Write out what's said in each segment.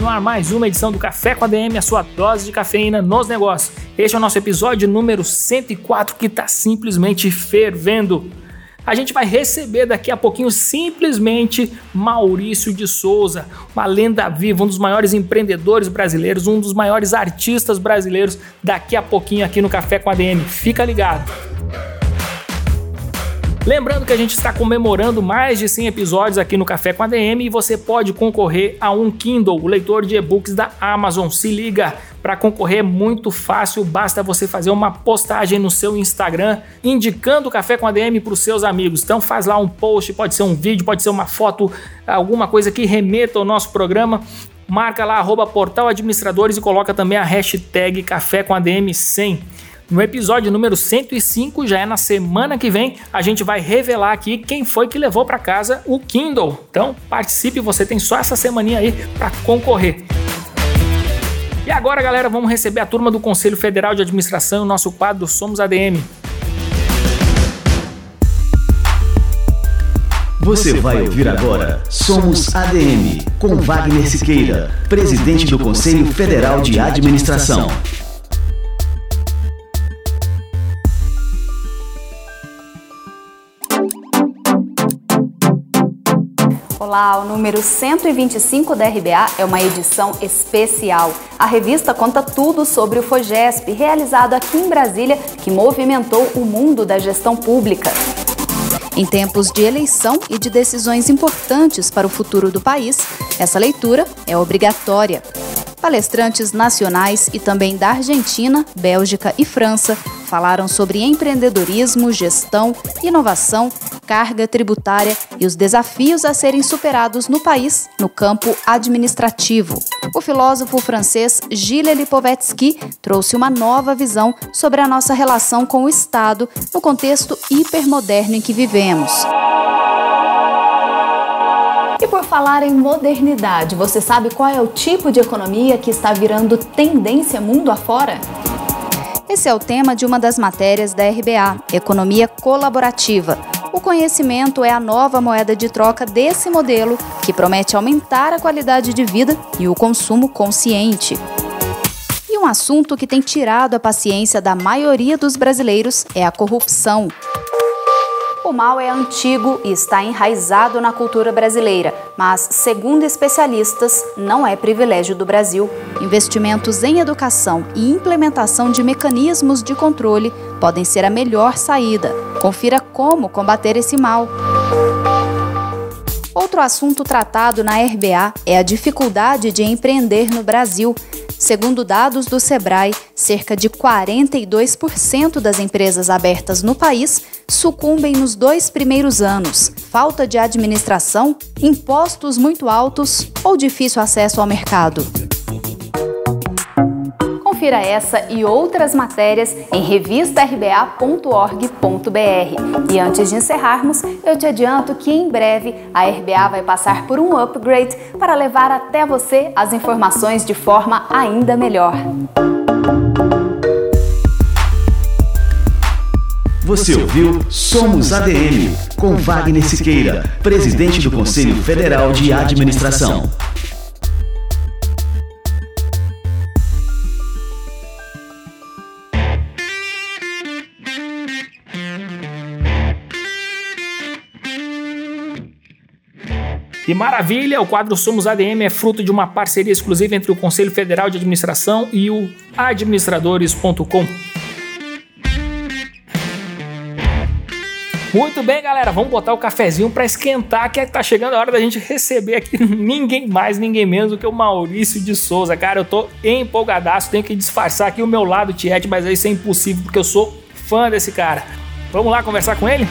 no ar mais uma edição do Café com a DM, a sua dose de cafeína nos negócios. Este é o nosso episódio número 104 que está simplesmente fervendo. A gente vai receber daqui a pouquinho simplesmente Maurício de Souza, uma lenda viva, um dos maiores empreendedores brasileiros, um dos maiores artistas brasileiros, daqui a pouquinho aqui no Café com a DM. Fica ligado. Lembrando que a gente está comemorando mais de 100 episódios aqui no Café com a DM e você pode concorrer a um Kindle, o leitor de e-books da Amazon. Se liga, para concorrer é muito fácil, basta você fazer uma postagem no seu Instagram indicando o Café com a DM para os seus amigos. Então faz lá um post, pode ser um vídeo, pode ser uma foto, alguma coisa que remeta ao nosso programa marca lá arroba portal administradores e coloca também a hashtag Café com ADM 100. No episódio número 105, já é na semana que vem, a gente vai revelar aqui quem foi que levou para casa o Kindle. Então, participe, você tem só essa semaninha aí para concorrer. E agora, galera, vamos receber a turma do Conselho Federal de Administração, o nosso quadro Somos ADM. Você vai ouvir agora Somos ADM, com Wagner Siqueira, presidente do Conselho Federal de Administração. Olá, o número 125 da RBA é uma edição especial. A revista conta tudo sobre o FOGESP, realizado aqui em Brasília, que movimentou o mundo da gestão pública. Em tempos de eleição e de decisões importantes para o futuro do país, essa leitura é obrigatória. Palestrantes nacionais e também da Argentina, Bélgica e França falaram sobre empreendedorismo, gestão, inovação, carga tributária e os desafios a serem superados no país no campo administrativo. O filósofo francês Gilles Lipovetsky trouxe uma nova visão sobre a nossa relação com o Estado no contexto hipermoderno em que vivemos. E por falar em modernidade, você sabe qual é o tipo de economia que está virando tendência mundo afora? Esse é o tema de uma das matérias da RBA, Economia Colaborativa. O conhecimento é a nova moeda de troca desse modelo, que promete aumentar a qualidade de vida e o consumo consciente. E um assunto que tem tirado a paciência da maioria dos brasileiros é a corrupção. O mal é antigo e está enraizado na cultura brasileira, mas, segundo especialistas, não é privilégio do Brasil. Investimentos em educação e implementação de mecanismos de controle podem ser a melhor saída. Confira como combater esse mal. Outro assunto tratado na RBA é a dificuldade de empreender no Brasil. Segundo dados do Sebrae, cerca de 42% das empresas abertas no país sucumbem nos dois primeiros anos. Falta de administração, impostos muito altos ou difícil acesso ao mercado. Confira essa e outras matérias em revistarba.org.br. E antes de encerrarmos, eu te adianto que em breve a RBA vai passar por um upgrade para levar até você as informações de forma ainda melhor. Você ouviu Somos ADM, com Wagner Siqueira, presidente do Conselho Federal de Administração. E maravilha, o quadro Somos ADM é fruto de uma parceria exclusiva entre o Conselho Federal de Administração e o administradores.com. Muito bem, galera, vamos botar o cafezinho para esquentar, que tá chegando a hora da gente receber aqui ninguém mais, ninguém menos do que o Maurício de Souza. Cara, eu tô empolgadaço, tenho que disfarçar aqui o meu lado Tiete, mas isso é impossível porque eu sou fã desse cara. Vamos lá conversar com ele?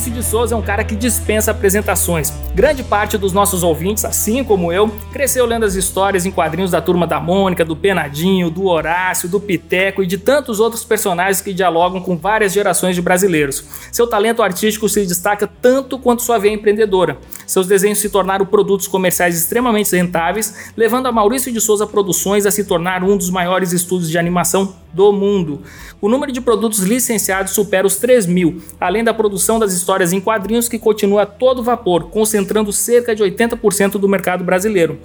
Maurício de Souza é um cara que dispensa apresentações. Grande parte dos nossos ouvintes, assim como eu, cresceu lendo as histórias em quadrinhos da Turma da Mônica, do Penadinho, do Horácio, do Piteco e de tantos outros personagens que dialogam com várias gerações de brasileiros. Seu talento artístico se destaca tanto quanto sua veia empreendedora. Seus desenhos se tornaram produtos comerciais extremamente rentáveis, levando a Maurício de Souza Produções a se tornar um dos maiores estúdios de animação do mundo. O número de produtos licenciados supera os 3 mil, além da produção das histórias em quadrinhos que continua a todo vapor, concentrando cerca de 80% do mercado brasileiro.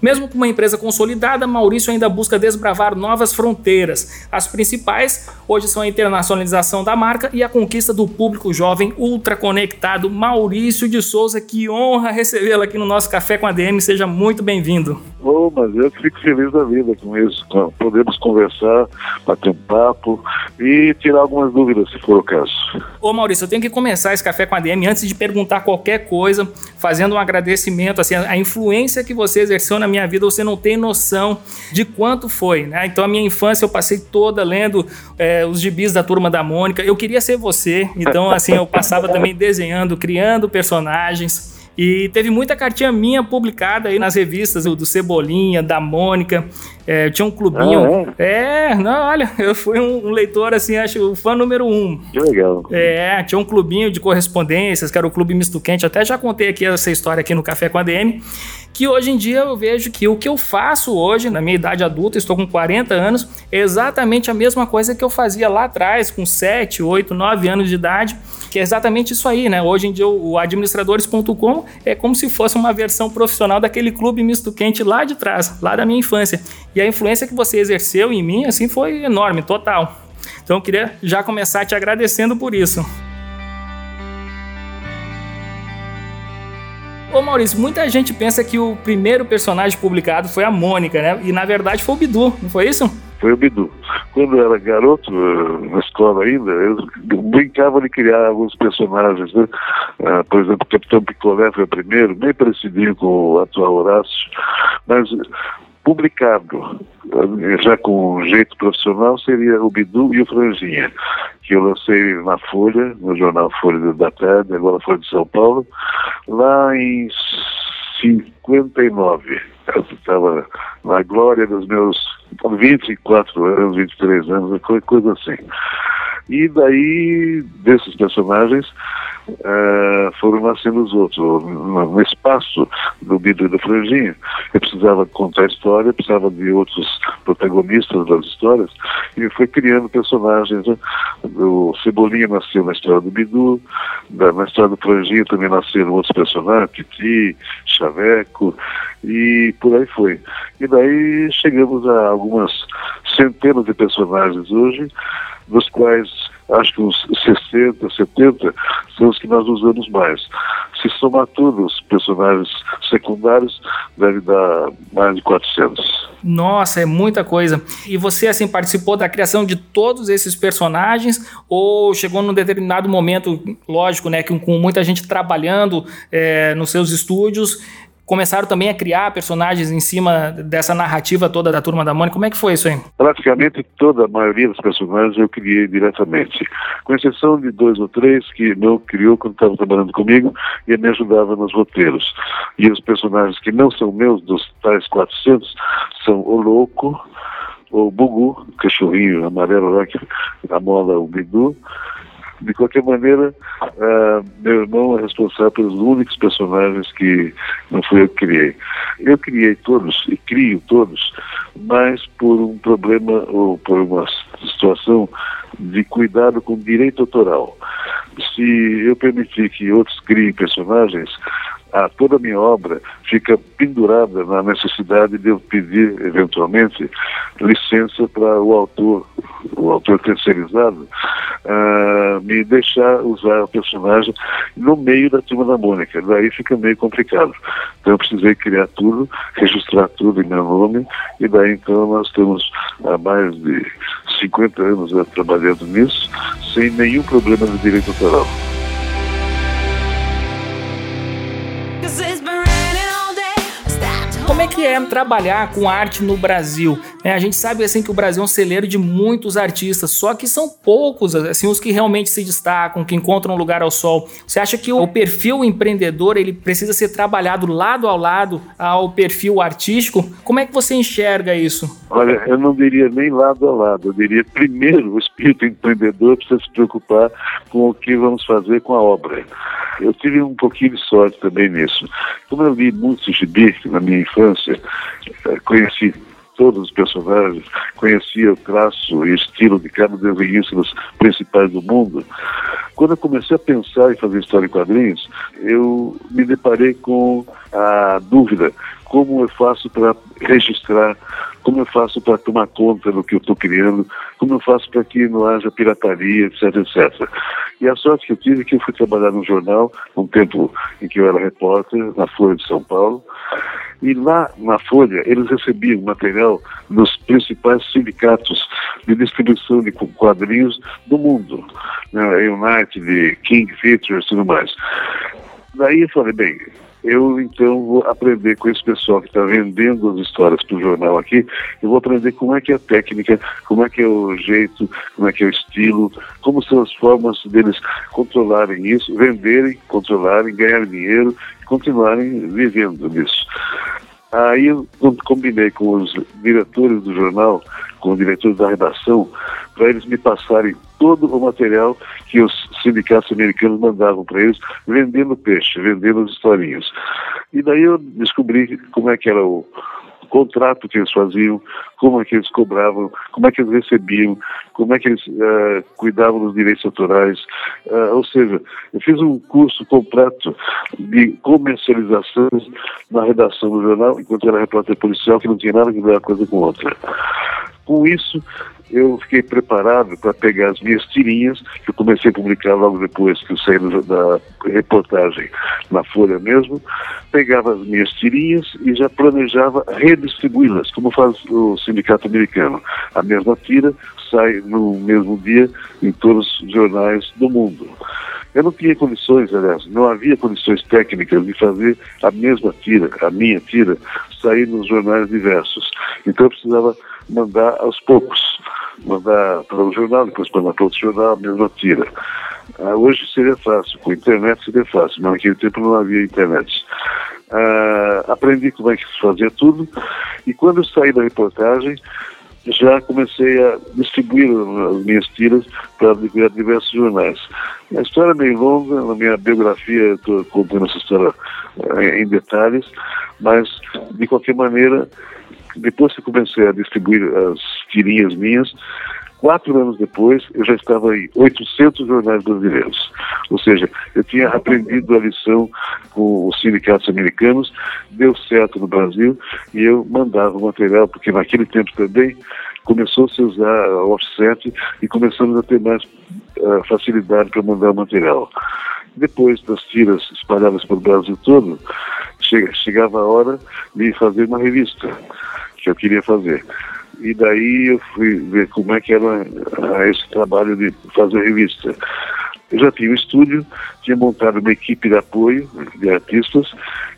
Mesmo com uma empresa consolidada, Maurício ainda busca desbravar novas fronteiras. As principais hoje são a internacionalização da marca e a conquista do público jovem ultra conectado. Maurício de Souza, que honra recebê-lo aqui no nosso Café com a DM. Seja muito bem-vindo. Oh, mas eu fico feliz da vida com isso. Podemos conversar, bater um papo e tirar algumas dúvidas, se for o caso. Ô Maurício, eu tenho que começar esse café com a DM antes de perguntar qualquer coisa, fazendo um agradecimento, assim, a influência que você exerceu na minha vida, você não tem noção de quanto foi, né? Então a minha infância eu passei toda lendo é, os gibis da Turma da Mônica, eu queria ser você, então assim, eu passava também desenhando, criando personagens, e teve muita cartinha minha publicada aí nas revistas do Cebolinha, da Mônica. É, tinha um clubinho. Ah, é? é? não, olha, eu fui um, um, leitor, assim, acho o fã número um. Que legal. É, tinha um clubinho de correspondências, que era o Clube Misto Quente. Até já contei aqui essa história aqui no Café com a DM que hoje em dia eu vejo que o que eu faço hoje, na minha idade adulta, estou com 40 anos, é exatamente a mesma coisa que eu fazia lá atrás, com 7, 8, 9 anos de idade, que é exatamente isso aí, né? Hoje em dia o administradores.com é como se fosse uma versão profissional daquele clube misto quente lá de trás, lá da minha infância. E a influência que você exerceu em mim, assim, foi enorme, total. Então eu queria já começar te agradecendo por isso. Ô Maurício, muita gente pensa que o primeiro personagem publicado foi a Mônica, né? E na verdade foi o Bidu, não foi isso? Foi o Bidu. Quando eu era garoto, eh, na escola ainda, eu brincava de criar alguns personagens, né? Uh, por exemplo, o Capitão Picolé foi o primeiro, bem parecidinho com o atual Horácio, mas publicado já com jeito profissional seria o Bidu e o Franjinha, que eu lancei na Folha, no jornal Folha da Tarde, agora Folha de São Paulo, lá em 59. Eu estava na glória dos meus 24 anos, 23 anos, coisa assim. E daí, desses personagens, uh, foram nascendo os outros. Espaço do Bido e do Franjinho, eu precisava contar a história, precisava de outros protagonistas das histórias, e foi criando personagens. Né? O Cebolinha nasceu na história do Bidu, na história do Franjinho também nasceram outros personagens, Titi, Chaveco, e por aí foi. E daí chegamos a algumas centenas de personagens hoje, dos quais acho que uns 60, 70 são os que nós usamos mais. Se somar todos os personagens secundários, deve dar mais de 400. Nossa, é muita coisa. E você, assim, participou da criação de todos esses personagens ou chegou num determinado momento, lógico, né, com muita gente trabalhando é, nos seus estúdios, começaram também a criar personagens em cima dessa narrativa toda da Turma da Mônica. Como é que foi isso aí? Praticamente toda a maioria dos personagens eu criei diretamente, com exceção de dois ou três que não criou quando estava trabalhando comigo e me ajudava nos roteiros. E os personagens que não são meus, dos tais 400, são o Louco, o Bugu, cachorrinho amarelo lá que amola o Bidu, de qualquer maneira, uh, meu irmão é responsável pelos únicos personagens que não fui eu que criei. Eu criei todos e crio todos, mas por um problema ou por uma situação de cuidado com direito autoral. Se eu permitir que outros criem personagens, a toda a minha obra fica pendurada na necessidade de eu pedir, eventualmente, licença para o autor, o autor terceirizado, me deixar usar o personagem no meio da turma da Mônica. Daí fica meio complicado. Então eu precisei criar tudo, registrar tudo em meu nome, e daí então nós estamos há mais de 50 anos né, trabalhando nisso, sem nenhum problema de direito autoral. Como é que é trabalhar com arte no Brasil? É, a gente sabe assim que o Brasil é um celeiro de muitos artistas, só que são poucos assim os que realmente se destacam, que encontram lugar ao sol. Você acha que o perfil empreendedor ele precisa ser trabalhado lado ao lado ao perfil artístico? Como é que você enxerga isso? Olha, eu não diria nem lado a lado, eu diria primeiro o espírito empreendedor precisa se preocupar com o que vamos fazer com a obra. Eu tive um pouquinho de sorte também nisso. Como eu li muito gibi na minha infância, eh, conheci todos os personagens, conhecia o traço e estilo de cada desenhista dos principais do mundo. Quando eu comecei a pensar em fazer história em quadrinhos, eu me deparei com a dúvida: como eu faço para registrar, como eu faço para tomar conta do que eu estou criando, como eu faço para que não haja pirataria, etc, etc. E a sorte que eu tive é que eu fui trabalhar no jornal, um tempo em que eu era repórter, na Folha de São Paulo, e lá na Folha, eles recebiam material dos principais sindicatos de distribuição de quadrinhos do mundo, né, United, King Features e tudo mais. Daí eu falei, bem, eu então vou aprender com esse pessoal que está vendendo as histórias para o jornal aqui, eu vou aprender como é que é a técnica, como é que é o jeito, como é que é o estilo, como são as formas deles controlarem isso, venderem, controlarem, ganhar dinheiro e continuarem vivendo nisso. Aí eu combinei com os diretores do jornal, com os diretores da redação, para eles me passarem todo o material que os sindicatos americanos mandavam para eles, vendendo peixe, vendendo as historinhas. E daí eu descobri como é que era o, contrato que eles faziam, como é que eles cobravam, como é que eles recebiam, como é que eles uh, cuidavam dos direitos autorais. Uh, ou seja, eu fiz um curso completo de comercialização na redação do jornal, enquanto era repórter policial, que não tinha nada a ver uma coisa com outra. Com isso, eu fiquei preparado para pegar as minhas tirinhas, que eu comecei a publicar logo depois que eu saí da reportagem na Folha mesmo, pegava as minhas tirinhas e já planejava redistribuí-las, como faz o sindicato americano. A mesma tira sai no mesmo dia em todos os jornais do mundo. Eu não tinha condições, aliás, não havia condições técnicas de fazer a mesma tira, a minha tira, sair nos jornais diversos. Então eu precisava mandar aos poucos, mandar para um jornal, depois mandar para outro jornal, a mesma tira. Ah, hoje seria fácil, com internet seria fácil, mas naquele tempo não havia internet. Ah, aprendi como é que se fazia tudo e quando saí da reportagem, já comecei a distribuir as minhas tiras para diversos jornais. A história é meio longa, na minha biografia estou contando essa história eh, em detalhes, mas de qualquer maneira depois que comecei a distribuir as tirinhas minhas, quatro anos depois, eu já estava em 800 jornais brasileiros. Ou seja, eu tinha aprendido a lição com os sindicatos americanos, deu certo no Brasil e eu mandava o material, porque naquele tempo também começou -se a usar offset e começamos a ter mais uh, facilidade para mandar o material. Depois das tiras espalhadas pelo Brasil todo, chegava a hora de fazer uma revista que eu queria fazer. E daí eu fui ver como é que era ah, esse trabalho de fazer revista. Eu já tinha um estúdio, tinha montado uma equipe de apoio de artistas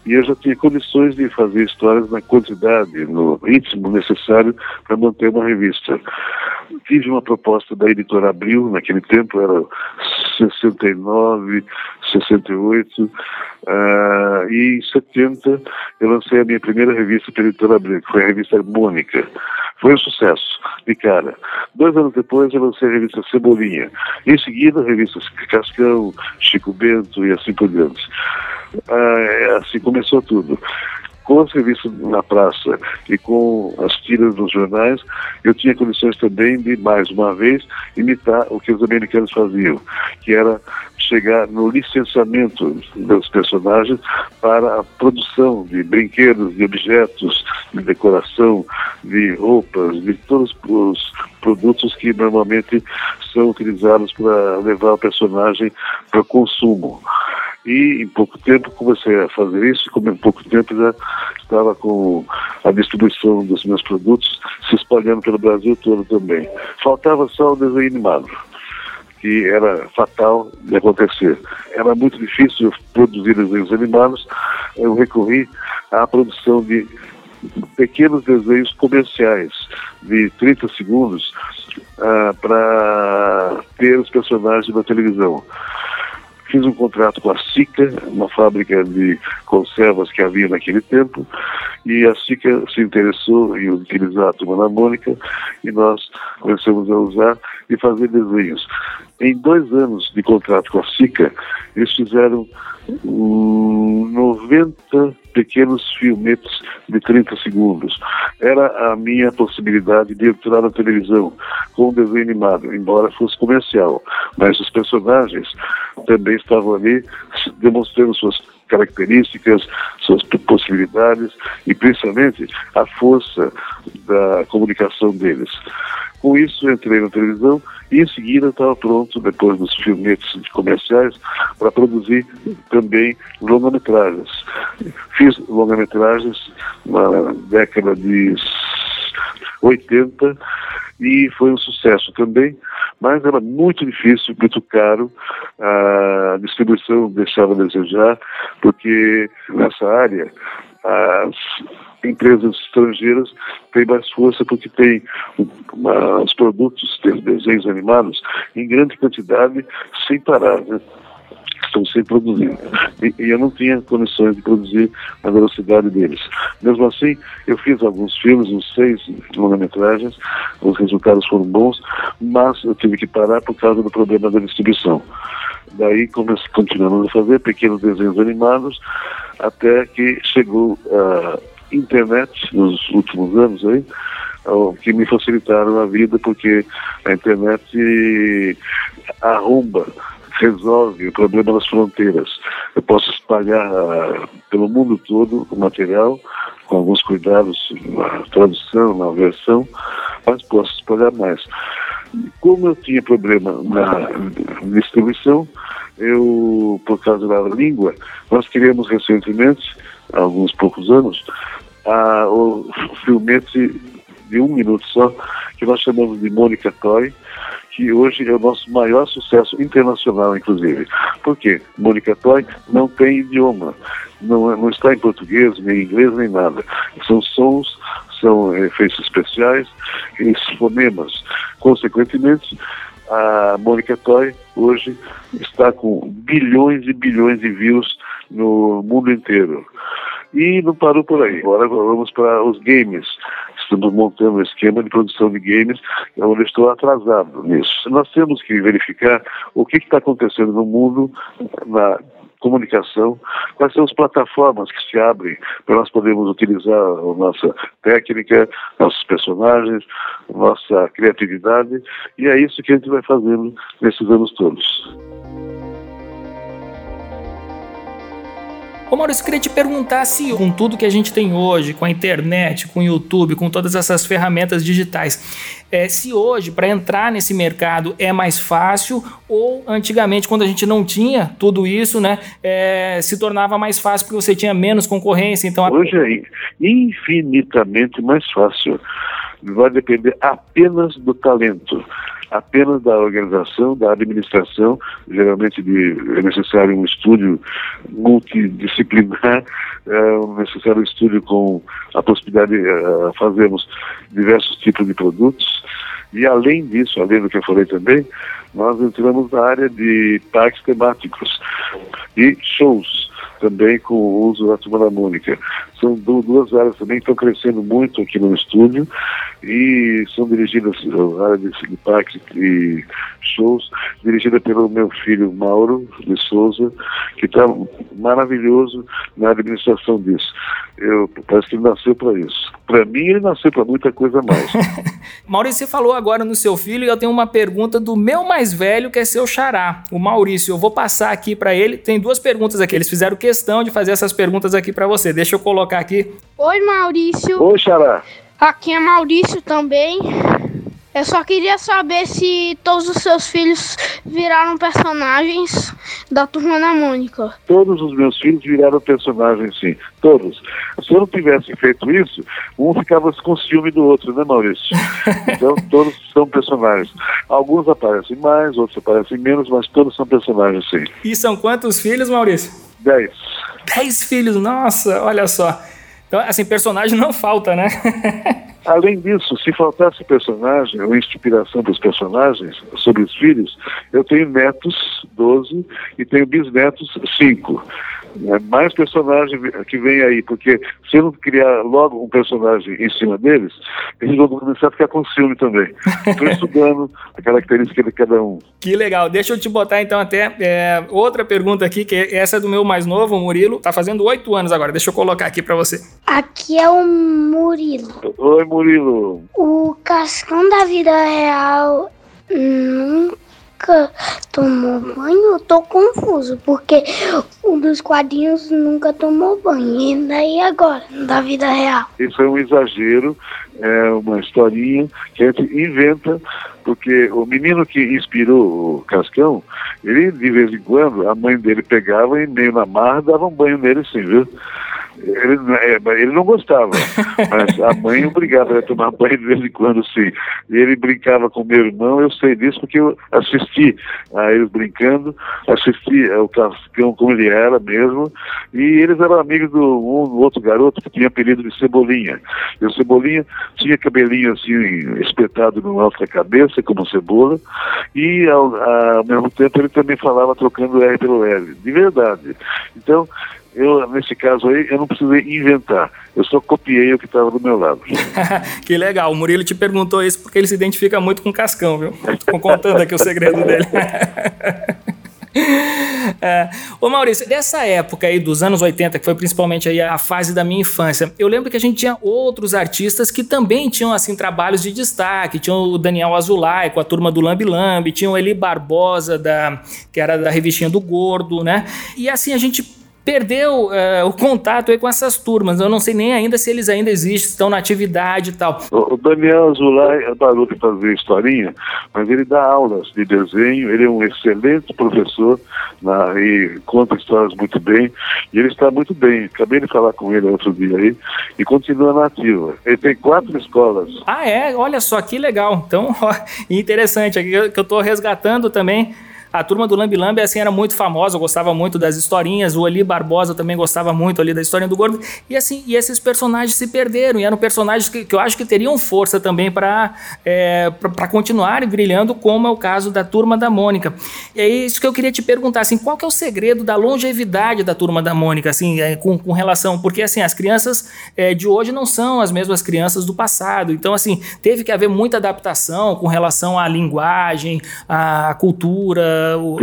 e eu já tinha condições de fazer histórias na quantidade, no ritmo necessário para manter uma revista. Tive uma proposta da editora Abril, naquele tempo era 69, 68, uh, e em 70 eu lancei a minha primeira revista pela editora Abril, que foi a revista Harmônica. Foi um sucesso, de cara. Dois anos depois eu lancei a revista Cebolinha. Em seguida, revistas Cascão, Chico Bento e assim por diante. Uh, assim começou tudo com as revistas na praça e com as tiras dos jornais, eu tinha condições também de, mais uma vez, imitar o que os americanos faziam, que era chegar no licenciamento dos personagens para a produção de brinquedos, de objetos, de decoração, de roupas, de todos os produtos que normalmente são utilizados para levar o personagem para o consumo. E em pouco tempo comecei a fazer isso, como em pouco tempo já estava com a distribuição dos meus produtos se espalhando pelo Brasil todo também. Faltava só o desenho animado, que era fatal de acontecer. Era muito difícil produzir desenhos animados, eu recorri à produção de pequenos desenhos comerciais de 30 segundos ah, para ter os personagens na televisão. Fiz um contrato com a Sica, uma fábrica de conservas que havia naquele tempo, e a Sica se interessou em utilizar a turma da Mônica e nós começamos a usar e fazer desenhos. Em dois anos de contrato com a Sica, eles fizeram 90 pequenos filmetes de 30 segundos. Era a minha possibilidade de entrar na televisão com um desenho animado, embora fosse comercial. Mas os personagens também estavam ali demonstrando suas características, suas possibilidades e principalmente a força da comunicação deles. Com isso, entrei na televisão e em seguida estava pronto, depois dos filmetes comerciais, para produzir também longa-metragens. Fiz longa-metragens na década de 80 e foi um sucesso também, mas era muito difícil, muito caro, a distribuição deixava a desejar, porque nessa área as empresas estrangeiras têm mais força porque tem uma, os produtos, tem desenhos animados em grande quantidade, sem parar, né? estão sempre produzindo. E, e, eu não tinha condições de produzir na velocidade deles. Mesmo assim, eu fiz alguns filmes, uns seis longa-metragens, os resultados foram bons, mas eu tive que parar por causa do problema da distribuição. Daí continuamos a fazer pequenos desenhos animados, até que chegou a internet nos últimos anos aí, que me facilitaram a vida, porque a internet arromba, resolve o problema das fronteiras. Eu posso espalhar uh, pelo mundo todo o material, com alguns cuidados na tradução, na versão, mas posso espalhar mais. Como eu tinha problema na distribuição, eu, por causa da língua, nós criamos recentemente, há alguns poucos anos, a, o filmete de um minuto só, que nós chamamos de Mônica Toy, que hoje é o nosso maior sucesso internacional, inclusive. Por quê? Mônica Toy não tem idioma, não, é, não está em português, nem em inglês, nem nada. São sons, são efeitos especiais fonemas. Consequentemente, a Mônica Toy hoje está com bilhões e bilhões de views no mundo inteiro. E não parou por aí. Agora vamos para os games. Estamos montando um esquema de produção de games, onde estou atrasado nisso. Nós temos que verificar o que está acontecendo no mundo na comunicação, quais são as plataformas que se abrem para nós podermos utilizar a nossa técnica, nossos personagens, nossa criatividade, e é isso que a gente vai fazendo nesses anos todos. Ô Maurício, eu queria te perguntar se com tudo que a gente tem hoje, com a internet, com o YouTube, com todas essas ferramentas digitais, é, se hoje, para entrar nesse mercado, é mais fácil ou antigamente, quando a gente não tinha tudo isso, né, é, se tornava mais fácil porque você tinha menos concorrência? Então, Hoje é infinitamente mais fácil. Vai depender apenas do talento apenas da organização, da administração, geralmente de, é necessário um estudo multidisciplinar, é necessário um estudo com a possibilidade de uh, fazermos diversos tipos de produtos. E além disso, além do que eu falei também, nós entramos na área de parques temáticos e shows também com o uso da turma da Mônica. São duas áreas também que estão crescendo muito aqui no estúdio e são dirigidas, a área de parques e shows, dirigida pelo meu filho Mauro de Souza, que está maravilhoso na administração disso. Eu, parece que ele nasceu para isso. Para mim, ele nasceu para muita coisa mais. Maurício, você falou agora no seu filho e eu tenho uma pergunta do meu mais velho, que é seu xará, o Maurício. Eu vou passar aqui para ele. Tem duas perguntas aqui. Eles fizeram questão de fazer essas perguntas aqui para você. Deixa eu colocar aqui. Oi, Maurício. Oi, xará. Aqui é Maurício também. Eu só queria saber se todos os seus filhos viraram personagens da Turma da Mônica. Todos os meus filhos viraram personagens, sim. Todos. Se eu não tivesse feito isso, um ficava com ciúme do outro, né, Maurício? Então, todos são personagens. Alguns aparecem mais, outros aparecem menos, mas todos são personagens, sim. E são quantos filhos, Maurício? Dez. Dez filhos, nossa, olha só. Então, assim, personagem não falta, né? Além disso, se faltasse personagem ou inspiração para os personagens sobre os filhos, eu tenho netos, 12, e tenho bisnetos, 5 né, mais personagem que vem aí, porque se eu não criar logo um personagem em cima deles, eles vão começar a ficar com ciúme também. Estou estudando a característica de cada um. Que legal. Deixa eu te botar então até é, outra pergunta aqui, que essa é do meu mais novo, o Murilo. Tá fazendo oito anos agora. Deixa eu colocar aqui para você. Aqui é o Murilo. Oi, Murilo. O Cascão da vida real nunca nunca tomou banho, eu tô confuso, porque um dos quadrinhos nunca tomou banho. E daí agora, da vida real? Isso é um exagero, é uma historinha que a gente inventa, porque o menino que inspirou o Cascão, ele de vez em quando, a mãe dele pegava e meio na marra dava um banho nele sim, viu? Ele, é, ele não gostava, mas a mãe obrigava a tomar banho de vez em quando, sim. E ele brincava com meu irmão, eu sei disso porque eu assisti a eles brincando, assisti ao Cascão como ele era mesmo, e eles eram amigos do um do outro garoto que tinha apelido de Cebolinha. E o Cebolinha tinha cabelinho assim, espetado no alto da cabeça, como cebola, e ao, ao mesmo tempo ele também falava trocando R pelo L, de verdade. Então, eu, nesse caso aí, eu não precisei inventar. Eu só copiei o que estava do meu lado. que legal. O Murilo te perguntou isso porque ele se identifica muito com o Cascão, viu? Estou contando aqui o segredo dele. É. Ô Maurício, dessa época aí dos anos 80, que foi principalmente aí a fase da minha infância, eu lembro que a gente tinha outros artistas que também tinham assim trabalhos de destaque. Tinha o Daniel Azulay com a turma do Lambi Lambi, tinha o Eli Barbosa, da, que era da revistinha do Gordo, né? E assim a gente perdeu uh, o contato aí com essas turmas. Eu não sei nem ainda se eles ainda existem, estão na atividade e tal. O Daniel Azulay parou de fazer historinha, mas ele dá aulas de desenho, ele é um excelente professor na, e conta histórias muito bem, e ele está muito bem. Acabei de falar com ele outro dia aí, e continua na ativa. Ele tem quatro escolas. Ah, é? Olha só que legal. Então, ó, interessante, aqui que eu estou resgatando também a turma do Lambi Lambi, assim, era muito famosa, gostava muito das historinhas, o Ali Barbosa também gostava muito ali da história do Gordo, e assim, e esses personagens se perderam, e eram personagens que, que eu acho que teriam força também para é, para continuar brilhando, como é o caso da turma da Mônica. E é isso que eu queria te perguntar, assim, qual que é o segredo da longevidade da turma da Mônica, assim, é, com, com relação, porque assim, as crianças é, de hoje não são as mesmas crianças do passado, então assim, teve que haver muita adaptação com relação à linguagem, à cultura, o...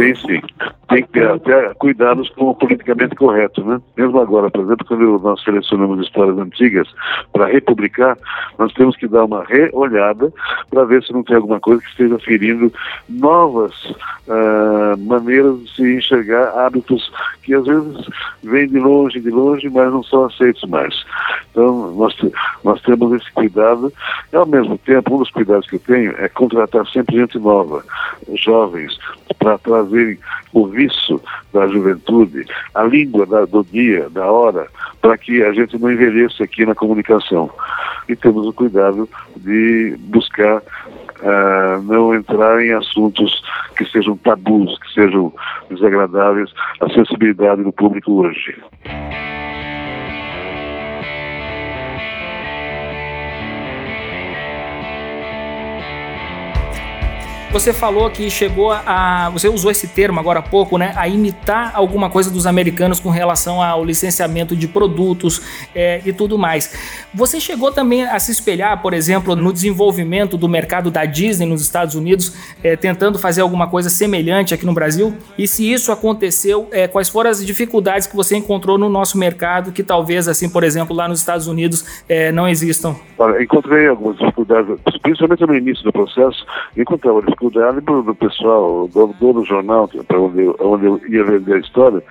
Tem que ter até cuidados com o politicamente correto, né? Mesmo agora, por exemplo, quando nós selecionamos histórias antigas para republicar, nós temos que dar uma reolhada para ver se não tem alguma coisa que esteja ferindo novas uh, maneiras de se enxergar hábitos que às vezes vêm de longe, de longe, mas não são aceitos mais. Então, nós, nós temos esse cuidado e, ao mesmo tempo, um dos cuidados que eu tenho é contratar sempre gente nova, jovens, para trazerem o vício da juventude, a língua da, do dia, da hora, para que a gente não envelheça aqui na comunicação. E temos o cuidado de buscar uh, não entrar em assuntos que sejam tabus, que sejam desagradáveis à sensibilidade do público hoje. Você falou que chegou a. Você usou esse termo agora há pouco, né? A imitar alguma coisa dos americanos com relação ao licenciamento de produtos é, e tudo mais. Você chegou também a se espelhar, por exemplo, no desenvolvimento do mercado da Disney nos Estados Unidos, é, tentando fazer alguma coisa semelhante aqui no Brasil? E se isso aconteceu, é, quais foram as dificuldades que você encontrou no nosso mercado que talvez, assim, por exemplo, lá nos Estados Unidos é, não existam? Olha, encontrei algumas dificuldades, principalmente no início do processo, encontrava dificuldades dificuldade do, do pessoal, do dono do jornal, para onde, onde eu ia vender a história,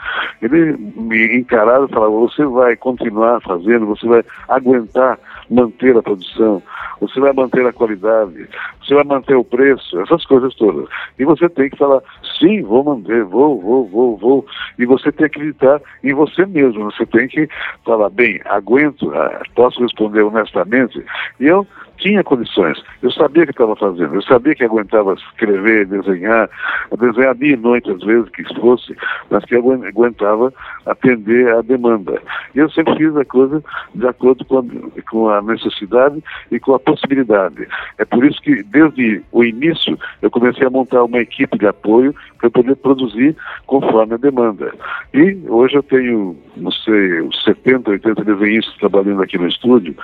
ele me encarava e falava, você vai continuar fazendo, você vai aguentar manter a produção, você vai manter a qualidade, Você vai manter o preço, essas coisas todas. E você tem que falar, sim, vou manter, vou, vou, vou, vou. E você tem que acreditar em você mesmo. Você tem que falar, bem, aguento, ah, posso responder honestamente. E eu tinha condições. Eu sabia que estava fazendo, eu sabia que aguentava escrever, desenhar, desenhar dia e noite às vezes que fosse, mas que aguentava atender à demanda. E eu sempre fiz a coisa de acordo com a, com a necessidade e com a possibilidade. É por isso que desde o início eu comecei a montar uma equipe de apoio para poder produzir conforme a demanda. E hoje eu tenho, não sei, 70, 80 desenhistas trabalhando aqui no estúdio,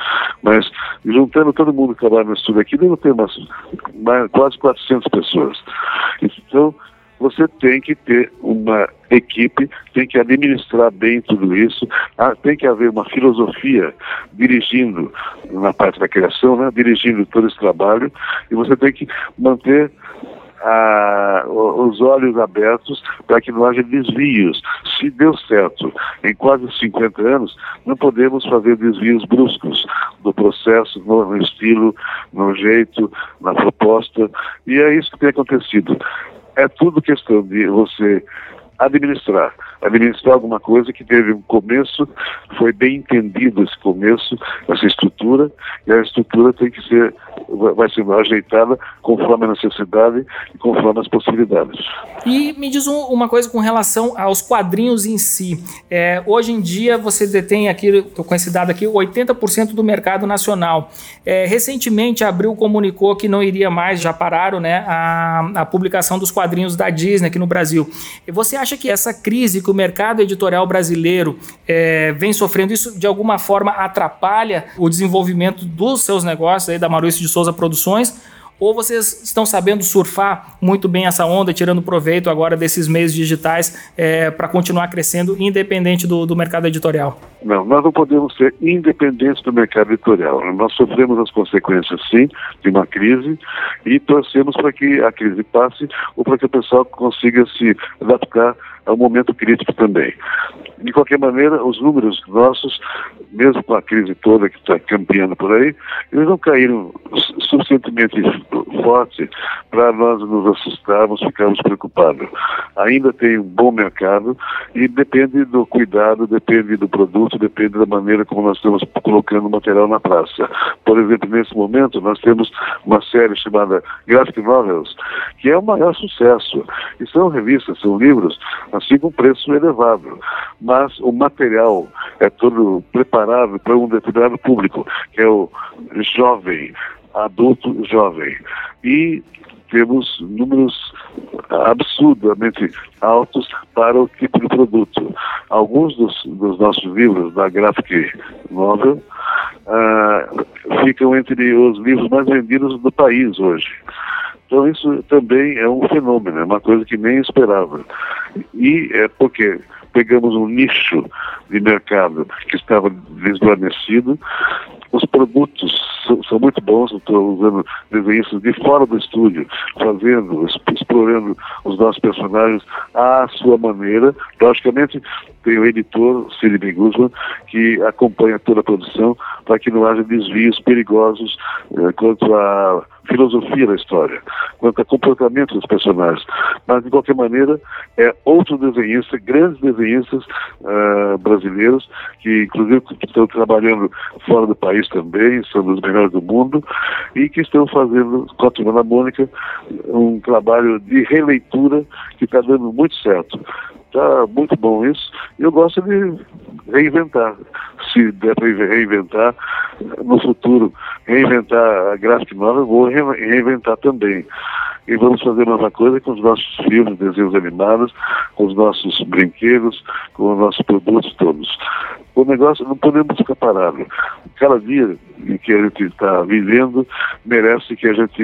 mas juntando todo mundo que trabalha no estúdio aqui, deve ter umas, mais, quase 400 pessoas. Então, você tem que ter uma equipe, tem que administrar bem tudo isso, ah, tem que haver uma filosofia dirigindo na parte da criação, né, dirigindo todo esse trabalho, e você tem que manter a, os olhos abertos para que não haja desvios. Se deu certo em quase 50 anos, não podemos fazer desvios bruscos do processo, no, no estilo, no jeito, na proposta, e é isso que tem acontecido. É tudo questão de você administrar. Administrar alguma coisa que teve um começo, foi bem entendido esse começo, essa estrutura, e a estrutura tem que ser, vai ser ajeitada conforme a necessidade e conforme as possibilidades. E me diz um, uma coisa com relação aos quadrinhos em si. É, hoje em dia você detém aqui, estou com esse dado aqui, 80% do mercado nacional. É, recentemente a Abril comunicou que não iria mais, já pararam né, a, a publicação dos quadrinhos da Disney aqui no Brasil. E você acha acha que essa crise que o mercado editorial brasileiro é, vem sofrendo, isso de alguma forma atrapalha o desenvolvimento dos seus negócios, aí da Maurício de Souza Produções? Ou vocês estão sabendo surfar muito bem essa onda, tirando proveito agora desses meios digitais é, para continuar crescendo, independente do, do, mercado editorial? Não, nós não podemos ser independentes do mercado editorial. Nós sofremos as consequências, sim, de uma crise e torcemos para que a crise passe ou para que o pessoal consiga se adaptar ao momento crítico também. De qualquer maneira, os números nossos, mesmo com a crise toda que está campeando por aí, eles não caíram suficientemente forte para nós nos assustarmos, ficarmos preocupados. Ainda tem um bom mercado e depende do cuidado, depende do produto, depende da maneira como nós estamos colocando o material na praça. Por exemplo, nesse momento, nós temos uma série chamada Graphic Novels, que é o maior sucesso. E são revistas, são livros, assim com preço elevado mas o material é todo preparado para um determinado público, que é o jovem, adulto jovem. E temos números absurdamente altos para o tipo de produto. Alguns dos, dos nossos livros da Graphic Novel uh, ficam entre os livros mais vendidos do país hoje. Então isso também é um fenômeno, é uma coisa que nem esperava. E é porque pegamos um nicho de mercado que estava desvanecido. Os produtos são, são muito bons, estou usando desenhistas de fora do estúdio, fazendo, explorando os nossos personagens à sua maneira. Logicamente, tem o editor, Sidney Guzman, que acompanha toda a produção para que não haja desvios perigosos eh, quanto à filosofia da história, quanto ao comportamento dos personagens. Mas, de qualquer maneira, é outro desenhista, grandes desenhistas uh, brasileiros, que inclusive estão trabalhando fora do país também, são dos melhores do mundo, e que estão fazendo, com a Turma da Mônica, um trabalho de releitura que está dando muito certo. Está muito bom isso. Eu gosto de reinventar. Se der para reinventar no futuro, reinventar a Graphic Novel, vou reinventar também. E vamos fazer a mesma coisa com os nossos filmes, desenhos animados, com os nossos brinquedos, com os nossos produtos todos. O negócio não podemos ficar parados. Cada dia que a gente está vivendo merece que a gente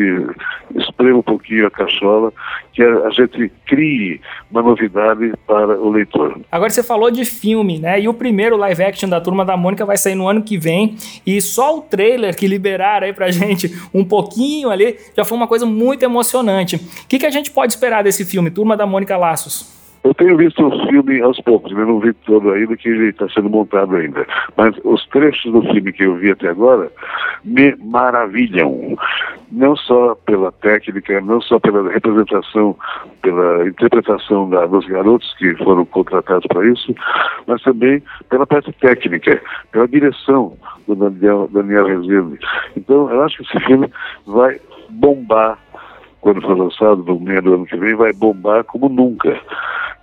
esprema um pouquinho a cachola, que a, gente crie uma novidade para o leitor. Agora você falou de filme, né? E o primeiro live action da Turma da Mônica vai sair no ano que vem. E só o trailer que liberaram aí pra gente um pouquinho ali já foi uma coisa muito emocionante. O que, que a gente pode esperar desse filme, Turma da Mônica Laços? Eu tenho visto o filme aos poucos, eu não vi todo ainda, que ele está sendo montado ainda. Mas os trechos do filme que eu vi até agora me maravilham. Não só pela técnica, não só pela representação, pela interpretação da, dos garotos que foram contratados para isso, mas também pela parte técnica, pela direção do Daniel, Daniel Rezende. Então, eu acho que esse filme vai bombar quando for lançado no meio do ano que vem, vai bombar como nunca.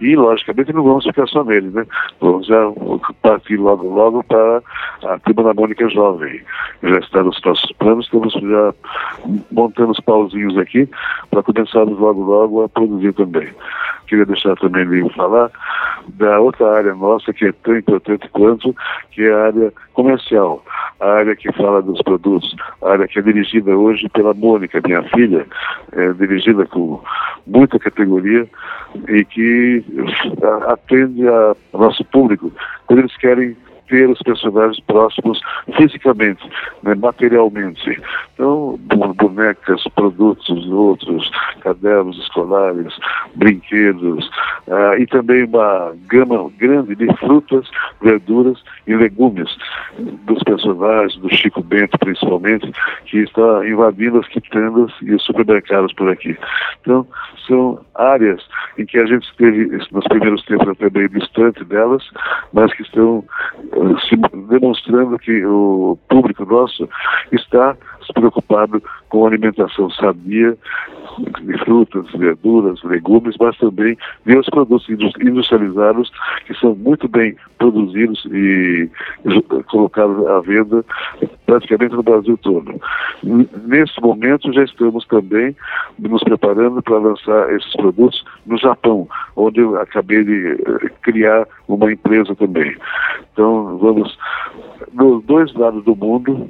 E, logicamente, não vamos ficar só nele, né? Vamos já partir logo, logo para a Turma da Mônica Jovem. Já está nos nossos planos, estamos já montando os pauzinhos aqui para começarmos logo, logo a produzir também. Queria deixar também de falar da outra área nossa que é tão importante quanto, que é a área comercial, a área que fala dos produtos, a área que é dirigida hoje pela Mônica, minha filha, é dirigida com muita categoria e que atende ao nosso público. Quando eles querem ter os personagens próximos fisicamente, né, materialmente. Então, bonecas, produtos outros, cadernos escolares, brinquedos, uh, e também uma gama grande de frutas, verduras e legumes dos personagens, do Chico Bento principalmente, que está invadindo as quitandas e os supermercados por aqui. Então, são áreas em que a gente esteve nos primeiros tempos até bem distante delas, mas que estão demonstrando que o público nosso está preocupado com alimentação sabia, de frutas, verduras, legumes, mas também de os produtos industrializados que são muito bem produzidos e colocados à venda praticamente no Brasil todo. Nesse momento já estamos também nos preparando para lançar esses produtos no Japão, onde eu acabei de eh, criar uma empresa também. Então vamos nos dois lados do mundo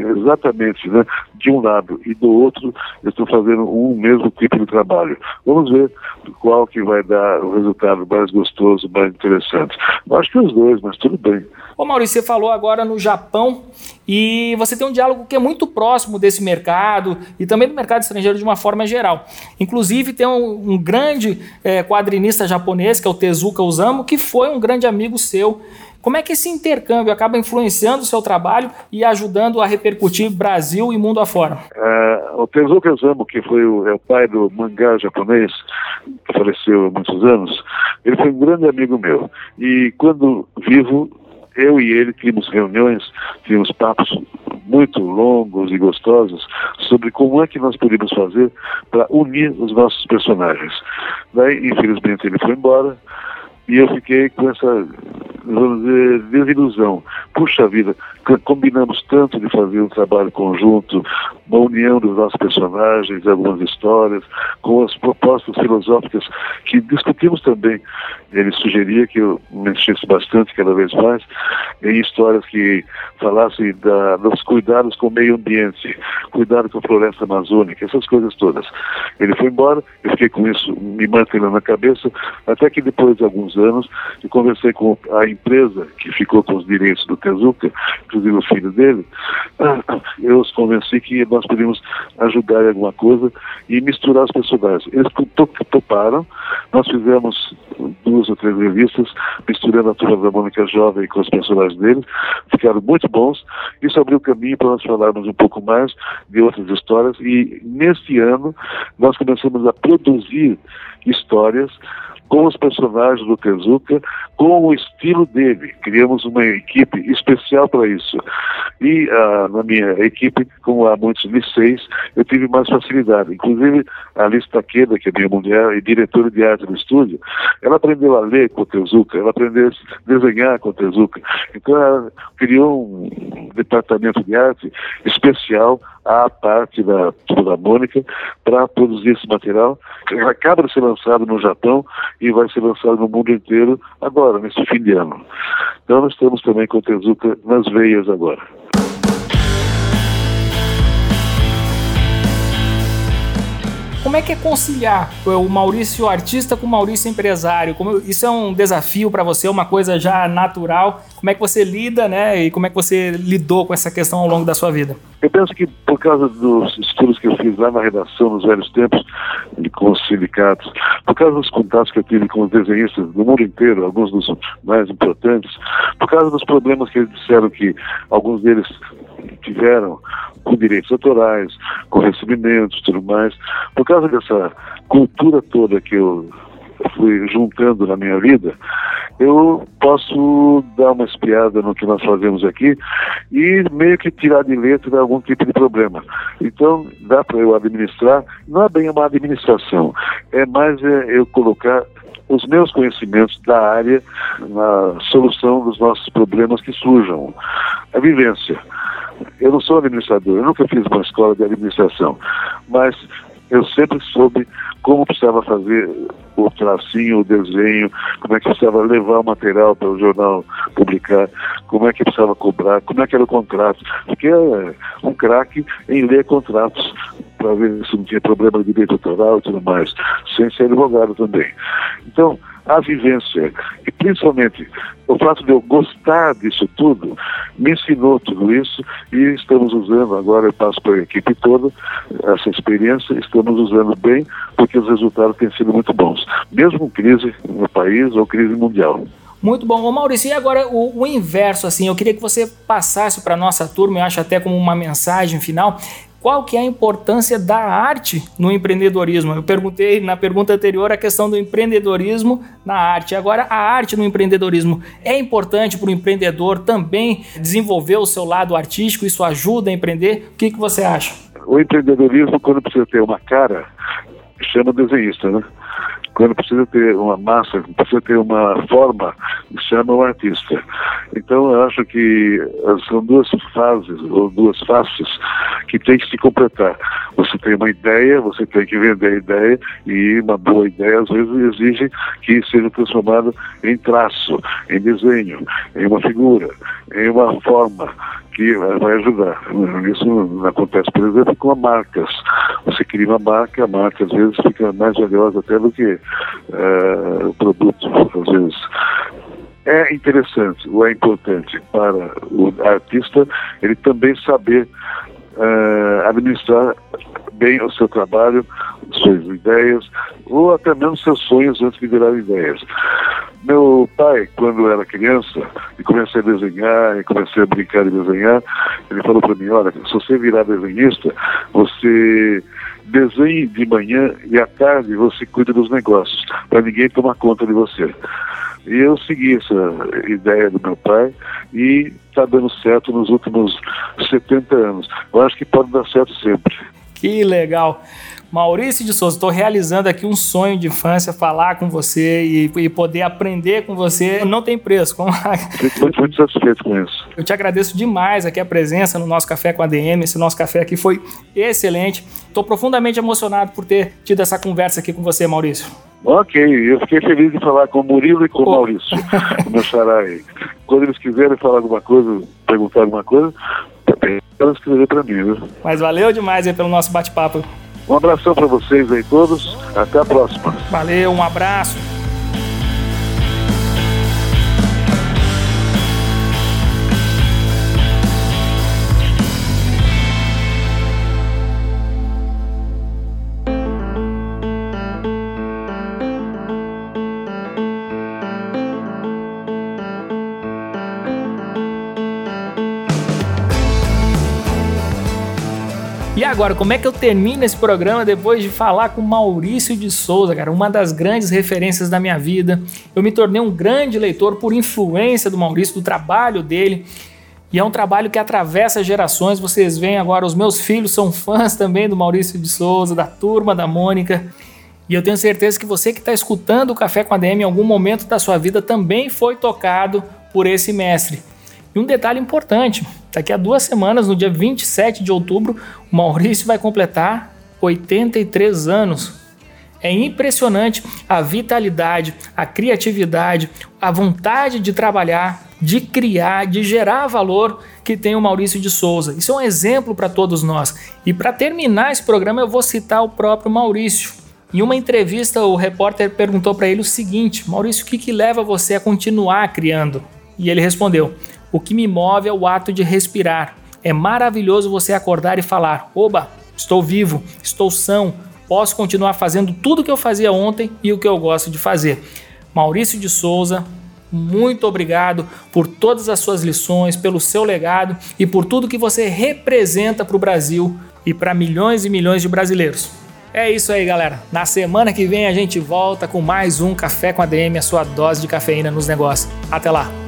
exatamente né, de um lado e do outro, estão fazendo um mesmo tipo de trabalho. Vamos ver qual que vai dar o resultado mais gostoso, mais interessante. Eu acho que os dois, mas tudo bem. Ô Maurício, você falou agora no Japão e você tem um diálogo que é muito próximo desse mercado e também do mercado estrangeiro de uma forma geral. Inclusive tem um, um grande é, quadrinista japonês, que é o Tezuka Osamu, que foi um grande amigo seu como é que esse intercâmbio acaba influenciando o seu trabalho e ajudando a repercutir Brasil e mundo afora? É, o Tezuka Osamu, que foi o, é o pai do mangá japonês, que faleceu há muitos anos, ele foi um grande amigo meu. E quando vivo, eu e ele tínhamos reuniões, tínhamos papos muito longos e gostosos sobre como é que nós podíamos fazer para unir os nossos personagens. Daí, infelizmente, ele foi embora e eu fiquei com essa dizer, desilusão. Puxa vida, combinamos tanto de fazer um trabalho conjunto, uma união dos nossos personagens, algumas histórias, com as propostas filosóficas que discutimos também. Ele sugeria que eu mexesse bastante cada vez mais em histórias que falassem da, dos cuidados com o meio ambiente, cuidado com a floresta amazônica, essas coisas todas. Ele foi embora, eu fiquei com isso me mantendo na cabeça, até que depois de alguns anos eu conversei com a empresa que ficou com os direitos do Tezuka, inclusive o filho dele, eu os convenci que nós podíamos ajudar em alguma coisa e misturar os personagens. Eles toparam, nós fizemos duas ou três revistas, misturando a turma da Mônica Jovem com os personagens dele, ficaram muito bons. Isso abriu caminho para nós falarmos um pouco mais de outras histórias e neste ano nós começamos a produzir histórias com os personagens do Tezuka, com o estilo dele. Criamos uma equipe especial para isso. E ah, na minha equipe, como há muitos liceis, eu tive mais facilidade. Inclusive, a Alice Taqueda, que é minha mulher e diretora de arte do estúdio, ela aprendeu a ler com o Tezuka, ela aprendeu a desenhar com o Tezuka. Então, ela criou um departamento de arte especial à parte da da Mônica para produzir esse material. Ele acaba de ser lançado no Japão e vai ser lançado no mundo inteiro agora, nesse fim de ano. Então nós estamos também com o Tezuka nas veias agora. Como é que é conciliar o Maurício artista com o Maurício empresário? Como, isso é um desafio para você, uma coisa já natural? Como é que você lida, né? E como é que você lidou com essa questão ao longo da sua vida? Eu penso que por causa dos estudos que eu fiz lá na redação nos velhos tempos, com os sindicatos, por causa dos contatos que eu tive com os desenhistas do mundo inteiro, alguns dos mais importantes, por causa dos problemas que eles disseram que alguns deles tiveram com direitos autorais, com recebimentos, tudo mais, por causa dessa cultura toda que eu fui juntando na minha vida, eu posso dar uma espiada no que nós fazemos aqui e meio que tirar de letra algum tipo de problema. Então, dá para eu administrar, não é bem uma administração, é mais é, eu colocar os meus conhecimentos da área na solução dos nossos problemas que surjam. A vivência. Eu não sou administrador, eu nunca fiz uma escola de administração, mas eu sempre soube como precisava fazer o tracinho, o desenho, como é que precisava levar o material para o jornal publicar, como é que precisava cobrar, como é que era o contrato. Porque é um craque em ler contratos para ver se não tinha problema de direito autoral e tudo mais, sem ser advogado também. Então, a vivência e principalmente o fato de eu gostar disso tudo me ensinou tudo isso e estamos usando, agora eu passo para a equipe toda essa experiência, estamos usando bem porque os resultados têm sido muito bons, mesmo crise no país ou crise mundial. Muito bom. Ô Maurício, e agora o, o inverso, assim, eu queria que você passasse para a nossa turma, eu acho até como uma mensagem final, qual que é a importância da arte no empreendedorismo? Eu perguntei na pergunta anterior a questão do empreendedorismo na arte. Agora, a arte no empreendedorismo é importante para o empreendedor também desenvolver o seu lado artístico? Isso ajuda a empreender? O que, que você acha? O empreendedorismo, quando precisa ter uma cara, chama desenhista, né? Quando precisa ter uma massa, precisa ter uma forma, chama o artista. Então eu acho que são duas fases, ou duas faces, que tem que se completar. Você tem uma ideia, você tem que vender a ideia, e uma boa ideia às vezes exige que seja transformada em traço, em desenho, em uma figura, em uma forma que vai ajudar. Isso acontece, por exemplo, com marcas. Você cria uma marca, a marca às vezes fica mais valiosa até do que uh, o produto, às vezes. É interessante ou é importante para o artista ele também saber uh, administrar bem o seu trabalho, suas ideias, ou até mesmo seus sonhos antes de virar ideias. Meu pai, quando era criança, e comecei a desenhar, e comecei a brincar de desenhar, ele falou para mim, olha, se você virar desenhista, você desenhe de manhã e à tarde você cuida dos negócios, para ninguém tomar conta de você. E eu segui essa ideia do meu pai e está dando certo nos últimos 70 anos. Eu acho que pode dar certo sempre. Que legal. Maurício de Souza, estou realizando aqui um sonho de infância, falar com você e, e poder aprender com você. Não tem preço. Fico muito, muito satisfeito com isso. Eu te agradeço demais aqui a presença no nosso Café com a DM. Esse nosso café aqui foi excelente. Estou profundamente emocionado por ter tido essa conversa aqui com você, Maurício. Ok, eu fiquei feliz de falar com o Murilo e com o Maurício, o meu xará aí. Quando eles quiserem falar alguma coisa, perguntar alguma coisa, para escrever para mim, viu? Mas valeu demais aí pelo nosso bate-papo. Um abração para vocês aí todos. Até a próxima. Valeu, um abraço. Agora, como é que eu termino esse programa depois de falar com Maurício de Souza, cara? Uma das grandes referências da minha vida. Eu me tornei um grande leitor por influência do Maurício, do trabalho dele. E é um trabalho que atravessa gerações. Vocês veem agora, os meus filhos são fãs também do Maurício de Souza, da turma da Mônica. E eu tenho certeza que você que está escutando o Café com a DM em algum momento da sua vida também foi tocado por esse mestre. E um detalhe importante: daqui a duas semanas, no dia 27 de outubro, o Maurício vai completar 83 anos. É impressionante a vitalidade, a criatividade, a vontade de trabalhar de criar, de gerar valor que tem o Maurício de Souza. Isso é um exemplo para todos nós. E para terminar esse programa, eu vou citar o próprio Maurício. Em uma entrevista, o repórter perguntou para ele o seguinte: Maurício, o que, que leva você a continuar criando? E ele respondeu: O que me move é o ato de respirar. É maravilhoso você acordar e falar: Oba, estou vivo, estou são, posso continuar fazendo tudo o que eu fazia ontem e o que eu gosto de fazer. Maurício de Souza, muito obrigado por todas as suas lições, pelo seu legado e por tudo que você representa para o Brasil e para milhões e milhões de brasileiros. É isso aí, galera. Na semana que vem a gente volta com mais um Café com a DM, a sua dose de cafeína nos negócios. Até lá!